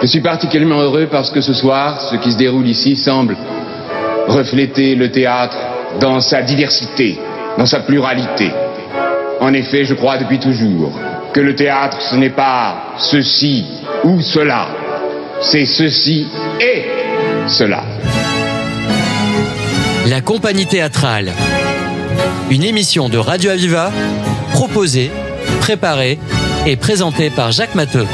Je suis particulièrement heureux parce que ce soir, ce qui se déroule ici semble refléter le théâtre dans sa diversité, dans sa pluralité. En effet, je crois depuis toujours que le théâtre, ce n'est pas ceci ou cela, c'est ceci et cela. La compagnie théâtrale. Une émission de Radio Aviva proposée, préparée et présentée par Jacques Matteux.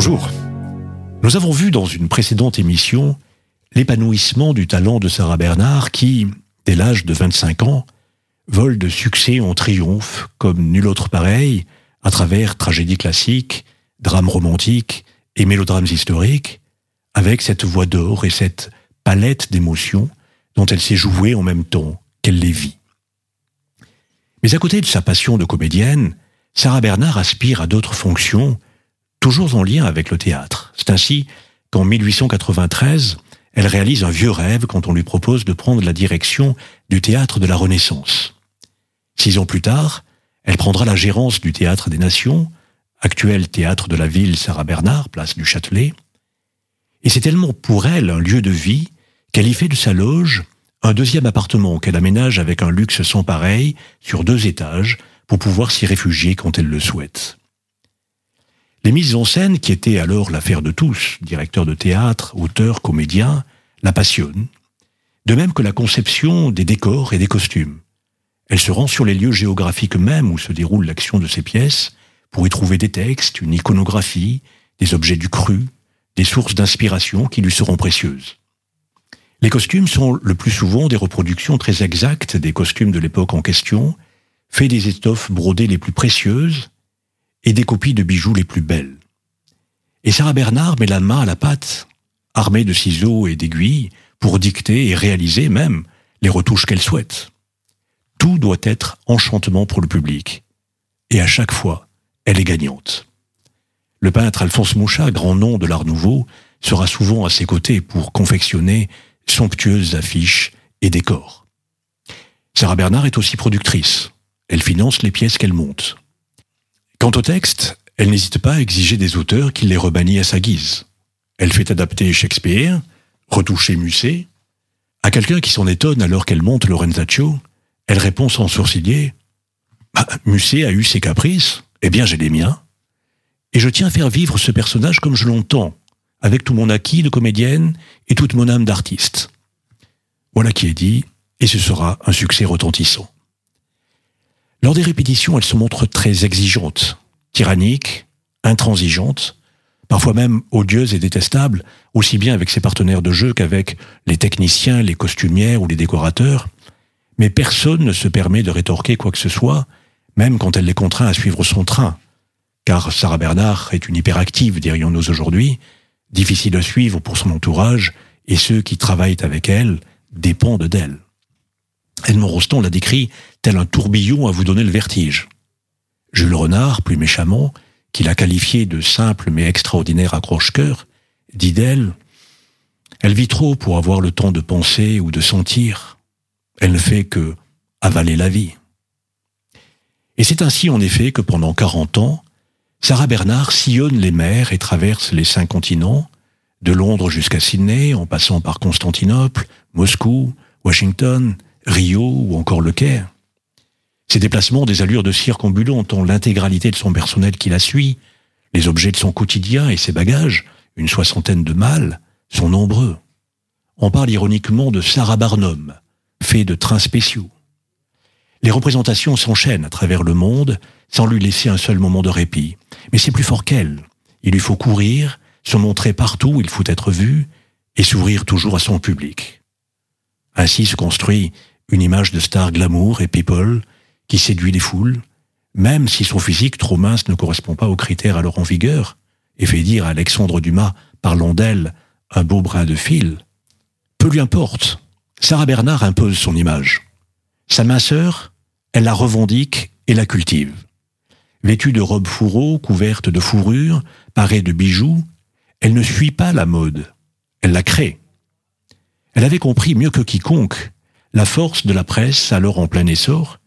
Bonjour. Nous avons vu dans une précédente émission l'épanouissement du talent de Sarah Bernard qui, dès l'âge de 25 ans, vole de succès en triomphe comme nul autre pareil à travers tragédies classiques, drames romantiques et mélodrames historiques, avec cette voix d'or et cette palette d'émotions dont elle s'est jouée en même temps qu'elle les vit. Mais à côté de sa passion de comédienne, Sarah Bernard aspire à d'autres fonctions, toujours en lien avec le théâtre. C'est ainsi qu'en 1893, elle réalise un vieux rêve quand on lui propose de prendre la direction du théâtre de la Renaissance. Six ans plus tard, elle prendra la gérance du Théâtre des Nations, actuel théâtre de la ville Sarah Bernard, place du Châtelet. Et c'est tellement pour elle un lieu de vie qu'elle y fait de sa loge un deuxième appartement qu'elle aménage avec un luxe sans pareil sur deux étages pour pouvoir s'y réfugier quand elle le souhaite. Les mises en scène, qui étaient alors l'affaire de tous, directeurs de théâtre, auteurs, comédiens, la passionnent, de même que la conception des décors et des costumes. Elle se rend sur les lieux géographiques mêmes où se déroule l'action de ces pièces pour y trouver des textes, une iconographie, des objets du cru, des sources d'inspiration qui lui seront précieuses. Les costumes sont le plus souvent des reproductions très exactes des costumes de l'époque en question, faits des étoffes brodées les plus précieuses et des copies de bijoux les plus belles. Et Sarah Bernard met la main à la pâte, armée de ciseaux et d'aiguilles, pour dicter et réaliser même les retouches qu'elle souhaite. Tout doit être enchantement pour le public. Et à chaque fois, elle est gagnante. Le peintre Alphonse Mouchat, grand nom de l'art nouveau, sera souvent à ses côtés pour confectionner somptueuses affiches et décors. Sarah Bernard est aussi productrice. Elle finance les pièces qu'elle monte. Quant au texte, elle n'hésite pas à exiger des auteurs qu'il les rebannit à sa guise. Elle fait adapter Shakespeare, retoucher Musset. À quelqu'un qui s'en étonne alors qu'elle monte Lorenzaccio, elle répond sans sourciller bah, Musset a eu ses caprices, eh bien j'ai les miens. Et je tiens à faire vivre ce personnage comme je l'entends, avec tout mon acquis de comédienne et toute mon âme d'artiste. Voilà qui est dit, et ce sera un succès retentissant. Lors des répétitions, elle se montre très exigeante, tyrannique, intransigeante, parfois même odieuse et détestable, aussi bien avec ses partenaires de jeu qu'avec les techniciens, les costumières ou les décorateurs. Mais personne ne se permet de rétorquer quoi que ce soit, même quand elle les contraint à suivre son train. Car Sarah Bernard est une hyperactive, dirions-nous aujourd'hui, difficile à suivre pour son entourage, et ceux qui travaillent avec elle dépendent d'elle. Edmond Rostand l'a décrit tel un tourbillon à vous donner le vertige. Jules Renard, plus méchamment, qui l'a qualifié de simple mais extraordinaire accroche-cœur, dit d'elle Elle vit trop pour avoir le temps de penser ou de sentir. Elle ne fait que avaler la vie. Et c'est ainsi en effet que pendant 40 ans, Sarah Bernard sillonne les mers et traverse les cinq continents, de Londres jusqu'à Sydney, en passant par Constantinople, Moscou, Washington, Rio ou encore Le Caire. Ces déplacements ont des allures de circumbulant ont l'intégralité de son personnel qui la suit, les objets de son quotidien et ses bagages, une soixantaine de mâles, sont nombreux. On parle ironiquement de Sarah Barnum, fait de trains spéciaux. Les représentations s'enchaînent à travers le monde sans lui laisser un seul moment de répit. Mais c'est plus fort qu'elle. Il lui faut courir, se montrer partout où il faut être vu et s'ouvrir toujours à son public. Ainsi se construit une image de star glamour et people qui séduit les foules, même si son physique trop mince ne correspond pas aux critères alors en vigueur, et fait dire à Alexandre Dumas, parlant d'elle, un beau brin de fil. Peu lui importe. Sarah Bernard impose son image. Sa minceur, elle la revendique et la cultive. Vêtue de robes fourreaux, couverte de fourrure, parée de bijoux, elle ne suit pas la mode, elle la crée. Elle avait compris mieux que quiconque la force de la presse alors en plein essor,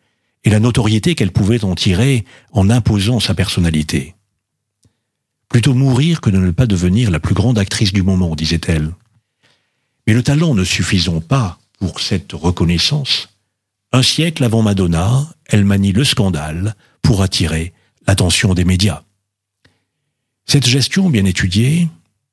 et la notoriété qu'elle pouvait en tirer en imposant sa personnalité. Plutôt mourir que de ne pas devenir la plus grande actrice du moment, disait-elle. Mais le talent ne suffisant pas pour cette reconnaissance, un siècle avant Madonna, elle manie le scandale pour attirer l'attention des médias. Cette gestion bien étudiée,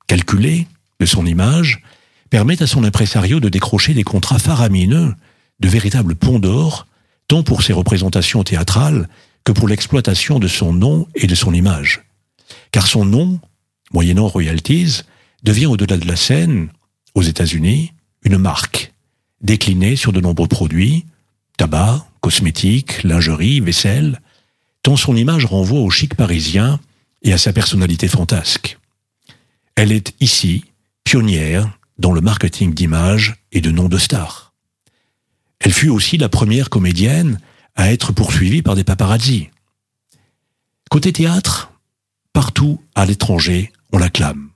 calculée de son image, permet à son impresario de décrocher des contrats faramineux, de véritables ponts d'or, tant pour ses représentations théâtrales que pour l'exploitation de son nom et de son image. Car son nom, moyennant royalties, devient au-delà de la scène, aux États-Unis, une marque, déclinée sur de nombreux produits, tabac, cosmétiques, lingerie, vaisselle, tant son image renvoie au chic parisien et à sa personnalité fantasque. Elle est ici pionnière dans le marketing d'image et de nom de stars. Elle fut aussi la première comédienne à être poursuivie par des paparazzis. Côté théâtre, partout à l'étranger, on l'acclame.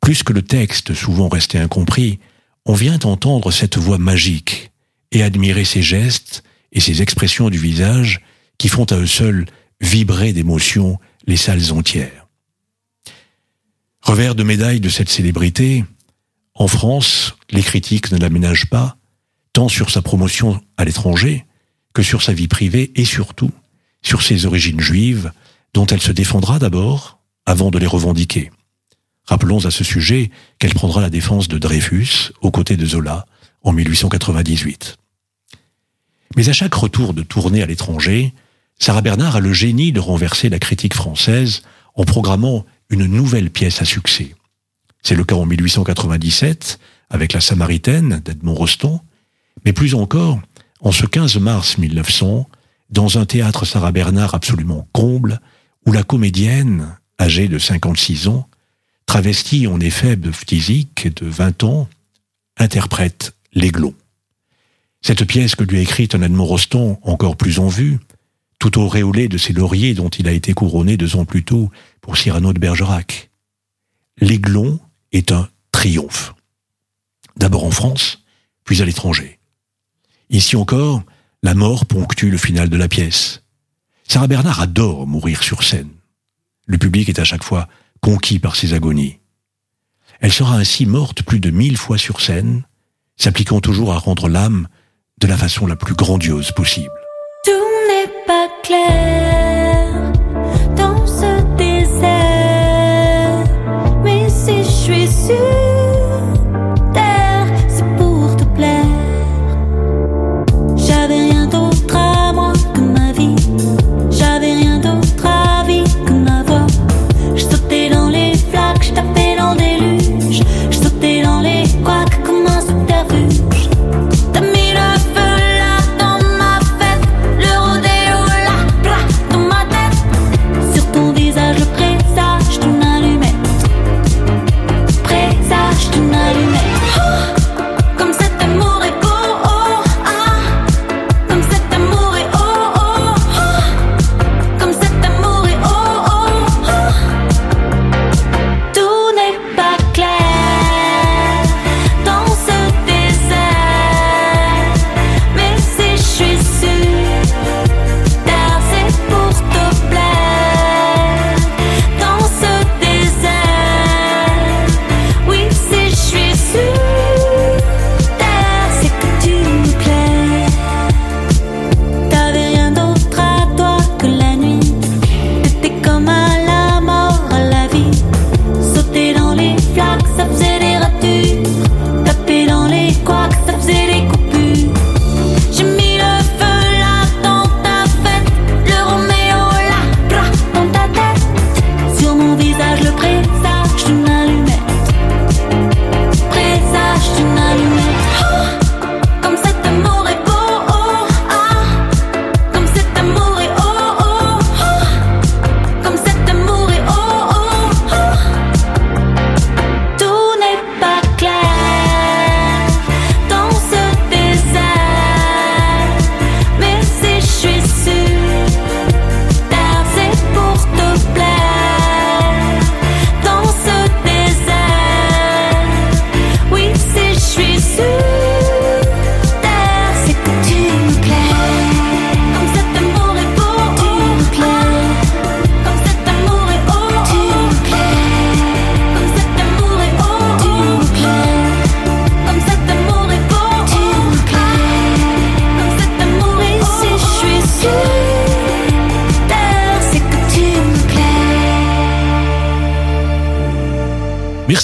Plus que le texte souvent resté incompris, on vient entendre cette voix magique et admirer ses gestes et ses expressions du visage qui font à eux seuls vibrer d'émotion les salles entières. Revers de médaille de cette célébrité, en France, les critiques ne l'aménagent pas, tant sur sa promotion à l'étranger que sur sa vie privée et surtout sur ses origines juives, dont elle se défendra d'abord avant de les revendiquer. Rappelons à ce sujet qu'elle prendra la défense de Dreyfus aux côtés de Zola en 1898. Mais à chaque retour de tournée à l'étranger, Sarah Bernard a le génie de renverser la critique française en programmant une nouvelle pièce à succès. C'est le cas en 1897 avec La Samaritaine d'Edmond Rostand, mais plus encore en ce 15 mars 1900 dans un théâtre Sarah Bernard absolument comble où la comédienne, âgée de 56 ans, travestie en effet de physique de 20 ans, interprète l'aiglon. Cette pièce que lui a écrite un Edmond Rostand encore plus en vue, tout auréolé de ses lauriers dont il a été couronné deux ans plus tôt pour Cyrano de Bergerac. L'Aiglon est un triomphe. D'abord en France, puis à l'étranger. Ici encore, la mort ponctue le final de la pièce. Sarah Bernard adore mourir sur scène. Le public est à chaque fois conquis par ses agonies. Elle sera ainsi morte plus de mille fois sur scène, s'appliquant toujours à rendre l'âme de la façon la plus grandiose possible. Tout n'est pas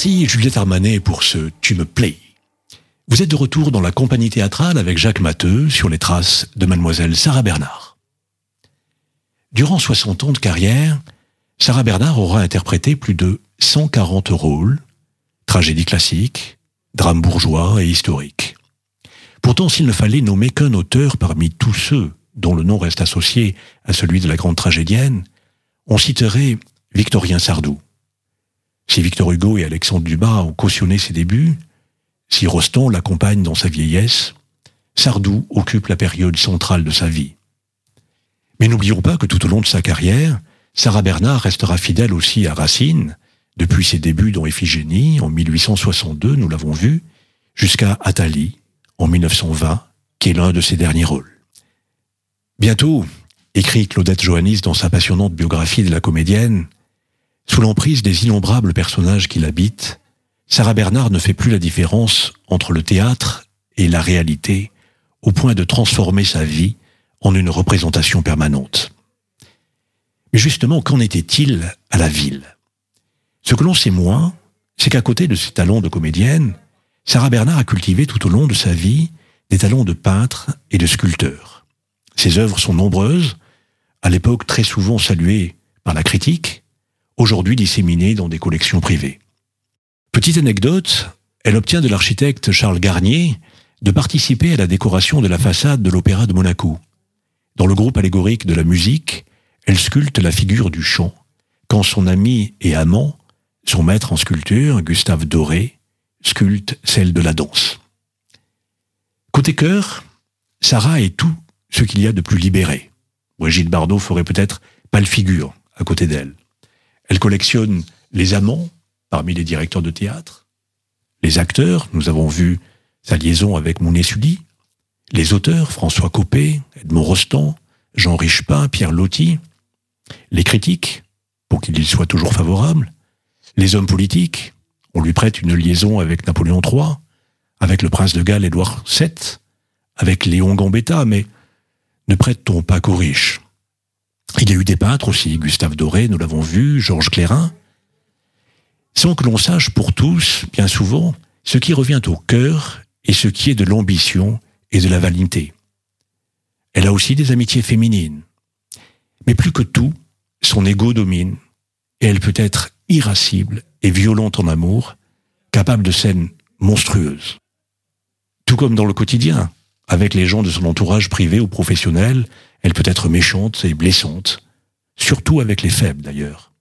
Merci Juliette Armanet pour ce Tu me plais. Vous êtes de retour dans la compagnie théâtrale avec Jacques Matteux sur les traces de mademoiselle Sarah Bernard. Durant 60 ans de carrière, Sarah Bernard aura interprété plus de 140 rôles, tragédies classiques, drames bourgeois et historiques. Pourtant, s'il ne fallait nommer qu'un auteur parmi tous ceux dont le nom reste associé à celui de la grande tragédienne, on citerait Victorien Sardou. Si Victor Hugo et Alexandre Dumas ont cautionné ses débuts, si Rostand l'accompagne dans sa vieillesse, Sardou occupe la période centrale de sa vie. Mais n'oublions pas que tout au long de sa carrière, Sarah Bernard restera fidèle aussi à Racine, depuis ses débuts dans Iphigénie en 1862, nous l'avons vu, jusqu'à Athalie en 1920, qui est l'un de ses derniers rôles. Bientôt, écrit Claudette Johannis dans sa passionnante biographie de la comédienne, sous l'emprise des innombrables personnages qui l'habitent, Sarah Bernard ne fait plus la différence entre le théâtre et la réalité, au point de transformer sa vie en une représentation permanente. Mais justement, qu'en était-il à la ville? Ce que l'on sait moins, c'est qu'à côté de ses talents de comédienne, Sarah Bernard a cultivé tout au long de sa vie des talents de peintre et de sculpteur. Ses œuvres sont nombreuses, à l'époque très souvent saluées par la critique, aujourd'hui disséminée dans des collections privées. Petite anecdote, elle obtient de l'architecte Charles Garnier de participer à la décoration de la façade de l'Opéra de Monaco. Dans le groupe allégorique de la musique, elle sculpte la figure du chant, quand son ami et amant, son maître en sculpture, Gustave Doré, sculpte celle de la danse. Côté cœur, Sarah est tout ce qu'il y a de plus libéré. Brigitte Bardot ferait peut-être pas le figure à côté d'elle. Elle collectionne les amants parmi les directeurs de théâtre, les acteurs, nous avons vu sa liaison avec Mounet Sully, les auteurs, François Copé, Edmond Rostand, Jean Richepin, Pierre Loti, les critiques, pour qu'il soit toujours favorable, les hommes politiques, on lui prête une liaison avec Napoléon III, avec le prince de Galles Édouard VII, avec Léon Gambetta, mais ne prête-t-on pas qu'aux riches? Il y a eu des peintres aussi, Gustave Doré, nous l'avons vu, Georges Clérin, sans que l'on sache pour tous, bien souvent, ce qui revient au cœur et ce qui est de l'ambition et de la vanité. Elle a aussi des amitiés féminines. Mais plus que tout, son ego domine, et elle peut être irascible et violente en amour, capable de scènes monstrueuses. Tout comme dans le quotidien, avec les gens de son entourage privé ou professionnel, elle peut être méchante et blessante, surtout avec les faibles d'ailleurs.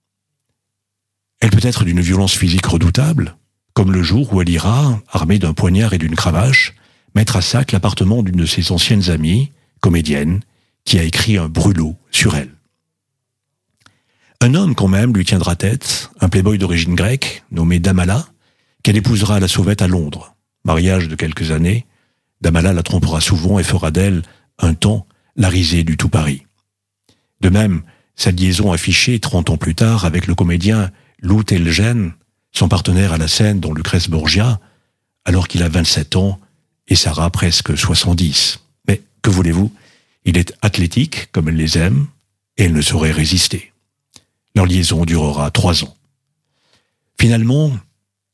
Elle peut être d'une violence physique redoutable, comme le jour où elle ira, armée d'un poignard et d'une cravache, mettre à sac l'appartement d'une de ses anciennes amies, comédienne, qui a écrit un brûlot sur elle. Un homme quand même lui tiendra tête, un playboy d'origine grecque, nommé Damala, qu'elle épousera à la sauvette à Londres. Mariage de quelques années, Damala la trompera souvent et fera d'elle, un temps, la risée du tout Paris. De même, sa liaison affichée 30 ans plus tard avec le comédien Lou Telgen, son partenaire à la scène dans Lucrèce Borgia, alors qu'il a 27 ans et Sarah presque 70. Mais que voulez-vous? Il est athlétique comme elle les aime et elle ne saurait résister. Leur liaison durera trois ans. Finalement,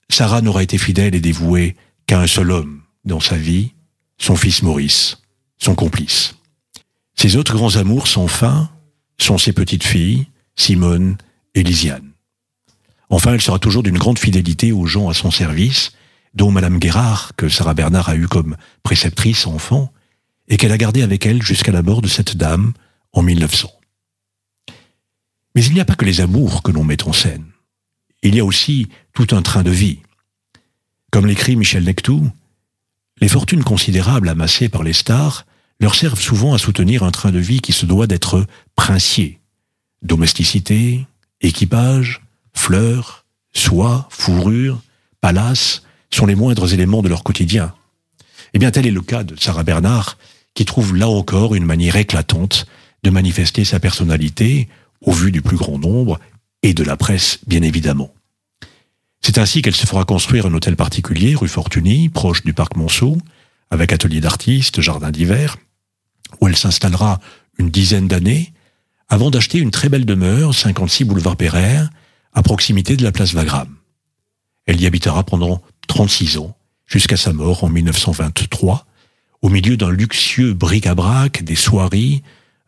Sarah n'aura été fidèle et dévouée qu'à un seul homme dans sa vie, son fils Maurice, son complice. Ses autres grands amours sans fin sont ses petites filles, Simone et Lisiane. Enfin, elle sera toujours d'une grande fidélité aux gens à son service, dont Madame Guérard, que Sarah Bernard a eue comme préceptrice enfant, et qu'elle a gardée avec elle jusqu'à la mort de cette dame en 1900. Mais il n'y a pas que les amours que l'on met en scène. Il y a aussi tout un train de vie. Comme l'écrit Michel Nectou, les fortunes considérables amassées par les stars leur servent souvent à soutenir un train de vie qui se doit d'être princier. Domesticité, équipage, fleurs, soie, fourrure, palace sont les moindres éléments de leur quotidien. Eh bien, tel est le cas de Sarah Bernard, qui trouve là encore une manière éclatante de manifester sa personnalité au vu du plus grand nombre et de la presse, bien évidemment. C'est ainsi qu'elle se fera construire un hôtel particulier, rue Fortuny, proche du parc Monceau, avec atelier d'artistes, jardin d'hiver, où elle s'installera une dizaine d'années, avant d'acheter une très belle demeure, 56 boulevard Pereire, à proximité de la place Wagram. Elle y habitera pendant 36 ans, jusqu'à sa mort en 1923, au milieu d'un luxueux bric-à-brac, des soieries,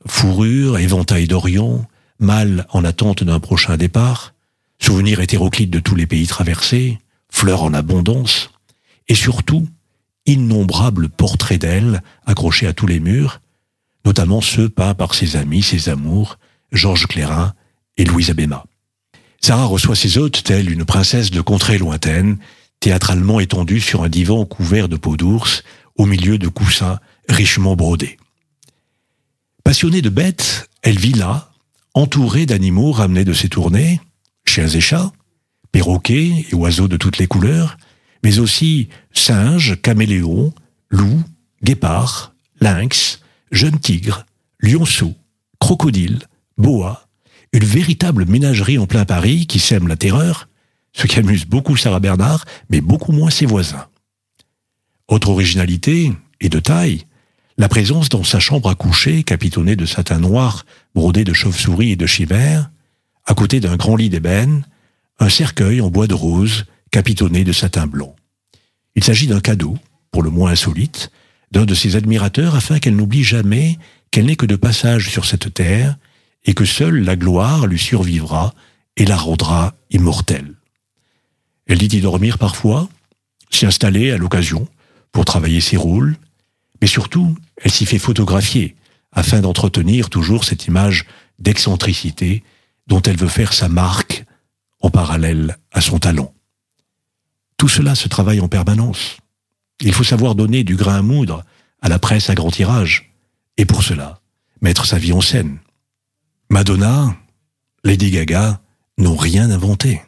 fourrures, éventails d'Orient, mâles en attente d'un prochain départ, souvenirs hétéroclites de tous les pays traversés, fleurs en abondance, et surtout, innombrables portraits d'elle accrochés à tous les murs, notamment ceux peints par ses amis, ses amours, Georges Clérin et Louise Abéma. Sarah reçoit ses hôtes telle une princesse de contrée lointaine, théâtralement étendue sur un divan couvert de peau d'ours, au milieu de coussins richement brodés. Passionnée de bêtes, elle vit là, entourée d'animaux ramenés de ses tournées, chiens et chats, perroquets et oiseaux de toutes les couleurs, mais aussi singes, caméléons, loups, guépards, lynx, jeunes tigres, lionceaux, crocodiles, boas, une véritable ménagerie en plein Paris qui sème la terreur, ce qui amuse beaucoup Sarah Bernard, mais beaucoup moins ses voisins. Autre originalité, et de taille, la présence dans sa chambre à coucher, capitonnée de satin noir, brodé de chauve-souris et de chimères, à côté d'un grand lit d'ébène, un cercueil en bois de rose, capitonné de satin blanc. Il s'agit d'un cadeau, pour le moins insolite, d'un de ses admirateurs afin qu'elle n'oublie jamais qu'elle n'est que de passage sur cette terre et que seule la gloire lui survivra et la rendra immortelle. Elle dit y dormir parfois, s'y installer à l'occasion pour travailler ses rôles, mais surtout, elle s'y fait photographier afin d'entretenir toujours cette image d'excentricité dont elle veut faire sa marque en parallèle à son talent. Tout cela se travaille en permanence. Il faut savoir donner du grain à moudre à la presse à grand tirage, et pour cela, mettre sa vie en scène. Madonna, Lady Gaga n'ont rien inventé.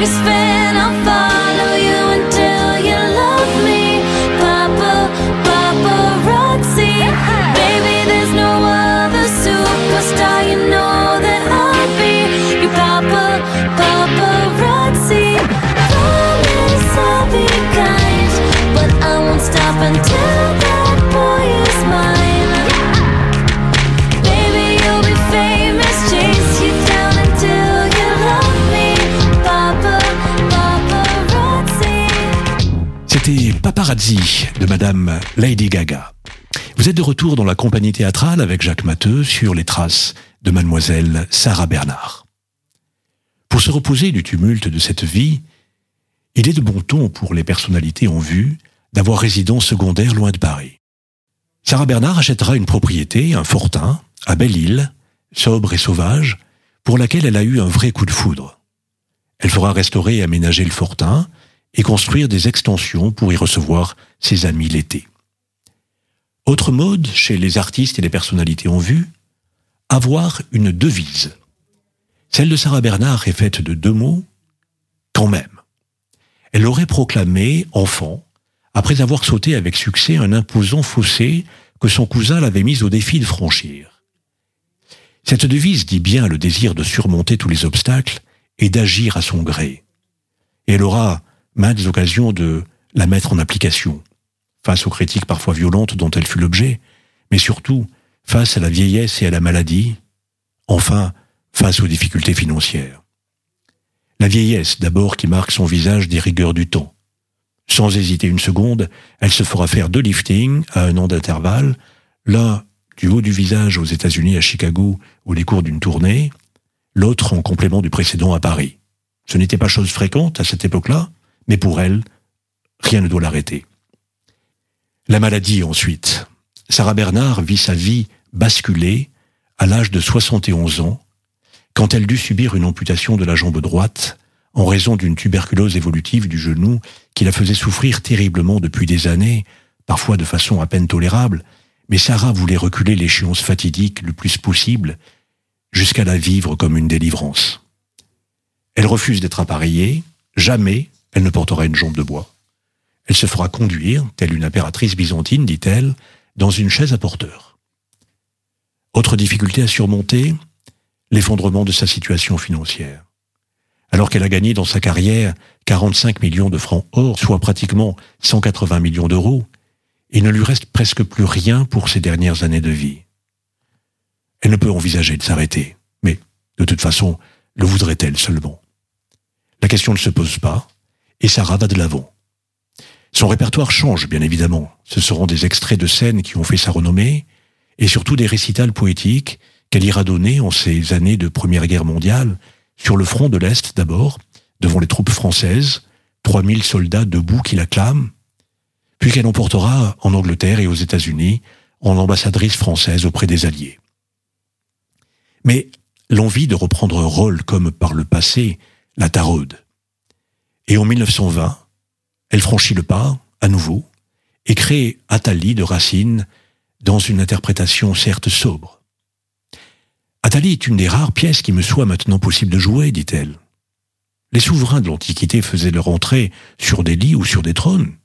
to spend Paparazzi de Madame Lady Gaga. Vous êtes de retour dans la compagnie théâtrale avec Jacques Matteux sur les traces de Mademoiselle Sarah Bernard. Pour se reposer du tumulte de cette vie, il est de bon ton pour les personnalités en vue d'avoir résidence secondaire loin de Paris. Sarah Bernard achètera une propriété, un fortin, à Belle-Île, sobre et sauvage, pour laquelle elle a eu un vrai coup de foudre. Elle fera restaurer et aménager le fortin et construire des extensions pour y recevoir ses amis l'été. Autre mode chez les artistes et les personnalités en vue, avoir une devise. Celle de Sarah Bernard est faite de deux mots, quand même. Elle l'aurait proclamé enfant, après avoir sauté avec succès un imposant fossé que son cousin l'avait mis au défi de franchir. Cette devise dit bien le désir de surmonter tous les obstacles et d'agir à son gré. Et elle aura maintes occasions de la mettre en application, face aux critiques parfois violentes dont elle fut l'objet, mais surtout face à la vieillesse et à la maladie, enfin face aux difficultés financières. La vieillesse d'abord qui marque son visage des rigueurs du temps. Sans hésiter une seconde, elle se fera faire deux liftings à un an d'intervalle, l'un du haut du visage aux États-Unis à Chicago ou les cours d'une tournée, l'autre en complément du précédent à Paris. Ce n'était pas chose fréquente à cette époque-là, mais pour elle, rien ne doit l'arrêter. La maladie ensuite. Sarah Bernard vit sa vie basculée à l'âge de 71 ans, quand elle dut subir une amputation de la jambe droite en raison d'une tuberculose évolutive du genou qui la faisait souffrir terriblement depuis des années, parfois de façon à peine tolérable, mais Sarah voulait reculer l'échéance fatidique le plus possible jusqu'à la vivre comme une délivrance. Elle refuse d'être appareillée, jamais elle ne portera une jambe de bois. Elle se fera conduire, telle une impératrice byzantine, dit-elle, dans une chaise à porteur. Autre difficulté à surmonter, l'effondrement de sa situation financière. Alors qu'elle a gagné dans sa carrière 45 millions de francs or, soit pratiquement 180 millions d'euros, il ne lui reste presque plus rien pour ses dernières années de vie. Elle ne peut envisager de s'arrêter, mais de toute façon, le voudrait-elle seulement? La question ne se pose pas, et Sarah va de l'avant. Son répertoire change, bien évidemment. Ce seront des extraits de scènes qui ont fait sa renommée, et surtout des récitals poétiques qu'elle ira donner en ces années de Première Guerre mondiale, sur le front de l'Est d'abord, devant les troupes françaises, 3000 soldats debout qui l'acclament, puis qu'elle emportera en Angleterre et aux États-Unis en ambassadrice française auprès des Alliés. Mais l'envie de reprendre un rôle comme par le passé la taraude. Et en 1920, elle franchit le pas, à nouveau, et crée Athalie de Racine dans une interprétation certes sobre. Athalie est une des rares pièces qui me soit maintenant possible de jouer, dit-elle. Les souverains de l'Antiquité faisaient leur entrée sur des lits ou sur des trônes.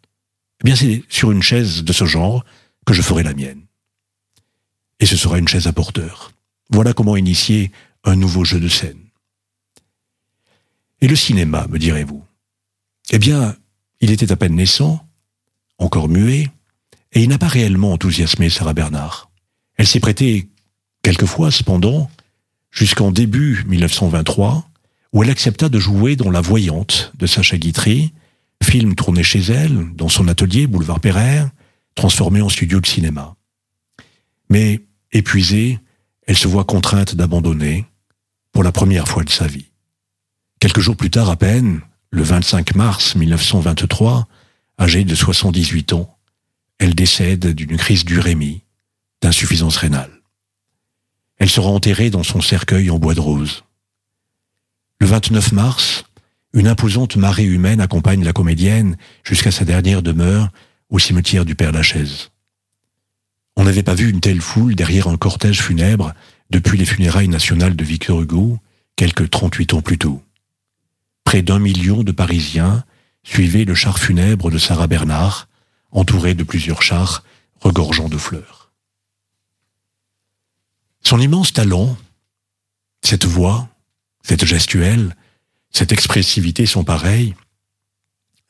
Eh bien, c'est sur une chaise de ce genre que je ferai la mienne. Et ce sera une chaise à porteur. Voilà comment initier un nouveau jeu de scène. Et le cinéma, me direz-vous? Eh bien, il était à peine naissant, encore muet, et il n'a pas réellement enthousiasmé Sarah Bernard. Elle s'est prêtée quelquefois, cependant, jusqu'en début 1923, où elle accepta de jouer dans La Voyante de Sacha Guitry, film tourné chez elle, dans son atelier boulevard Pereire, transformé en studio de cinéma. Mais, épuisée, elle se voit contrainte d'abandonner pour la première fois de sa vie. Quelques jours plus tard à peine, le 25 mars 1923, âgée de 78 ans, elle décède d'une crise d'urémie, d'insuffisance rénale. Elle sera enterrée dans son cercueil en bois de rose. Le 29 mars, une imposante marée humaine accompagne la comédienne jusqu'à sa dernière demeure au cimetière du Père-Lachaise. On n'avait pas vu une telle foule derrière un cortège funèbre depuis les funérailles nationales de Victor Hugo, quelques 38 ans plus tôt. Près d'un million de Parisiens suivaient le char funèbre de Sarah Bernard, entouré de plusieurs chars regorgeant de fleurs. Son immense talent, cette voix, cette gestuelle, cette expressivité sont pareilles,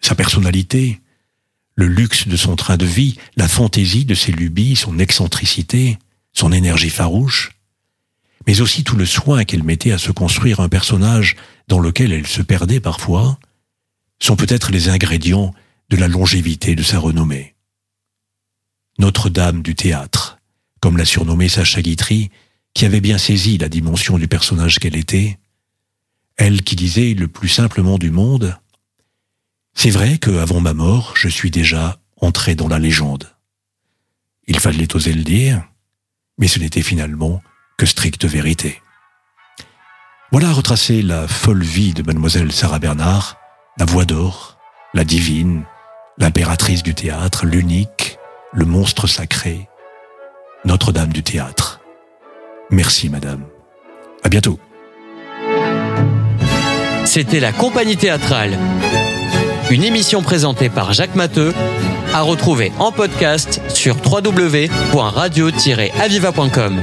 sa personnalité, le luxe de son train de vie, la fantaisie de ses lubies, son excentricité, son énergie farouche, mais aussi tout le soin qu'elle mettait à se construire un personnage dans lequel elle se perdait parfois, sont peut-être les ingrédients de la longévité de sa renommée. Notre-Dame du théâtre, comme l'a surnommée Sacha Guitry, qui avait bien saisi la dimension du personnage qu'elle était, elle qui disait le plus simplement du monde, c'est vrai que avant ma mort, je suis déjà entré dans la légende. Il fallait oser le dire, mais ce n'était finalement que stricte vérité. Voilà retracé la folle vie de mademoiselle Sarah Bernard, la voix d'or, la divine, l'impératrice du théâtre, l'unique, le monstre sacré, Notre-Dame du théâtre. Merci madame. À bientôt. C'était la compagnie théâtrale. Une émission présentée par Jacques Matteux, à retrouver en podcast sur www.radio-aviva.com.